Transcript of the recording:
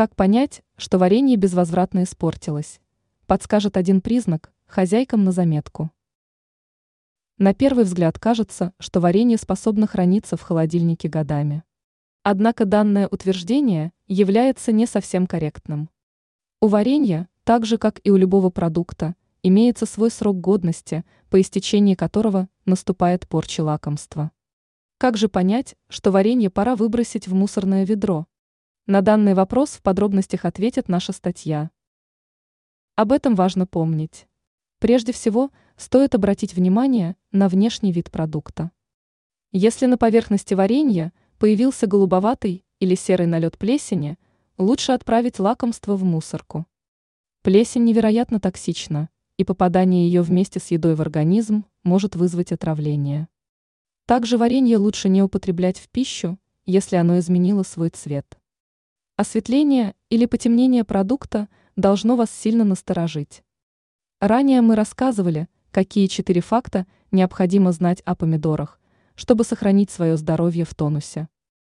Как понять, что варенье безвозвратно испортилось? Подскажет один признак хозяйкам на заметку. На первый взгляд кажется, что варенье способно храниться в холодильнике годами. Однако данное утверждение является не совсем корректным. У варенья, так же как и у любого продукта, имеется свой срок годности, по истечении которого наступает порча лакомства. Как же понять, что варенье пора выбросить в мусорное ведро? На данный вопрос в подробностях ответит наша статья. Об этом важно помнить. Прежде всего, стоит обратить внимание на внешний вид продукта. Если на поверхности варенья появился голубоватый или серый налет плесени, лучше отправить лакомство в мусорку. Плесень невероятно токсична, и попадание ее вместе с едой в организм может вызвать отравление. Также варенье лучше не употреблять в пищу, если оно изменило свой цвет. Осветление или потемнение продукта должно вас сильно насторожить. Ранее мы рассказывали, какие четыре факта необходимо знать о помидорах, чтобы сохранить свое здоровье в тонусе.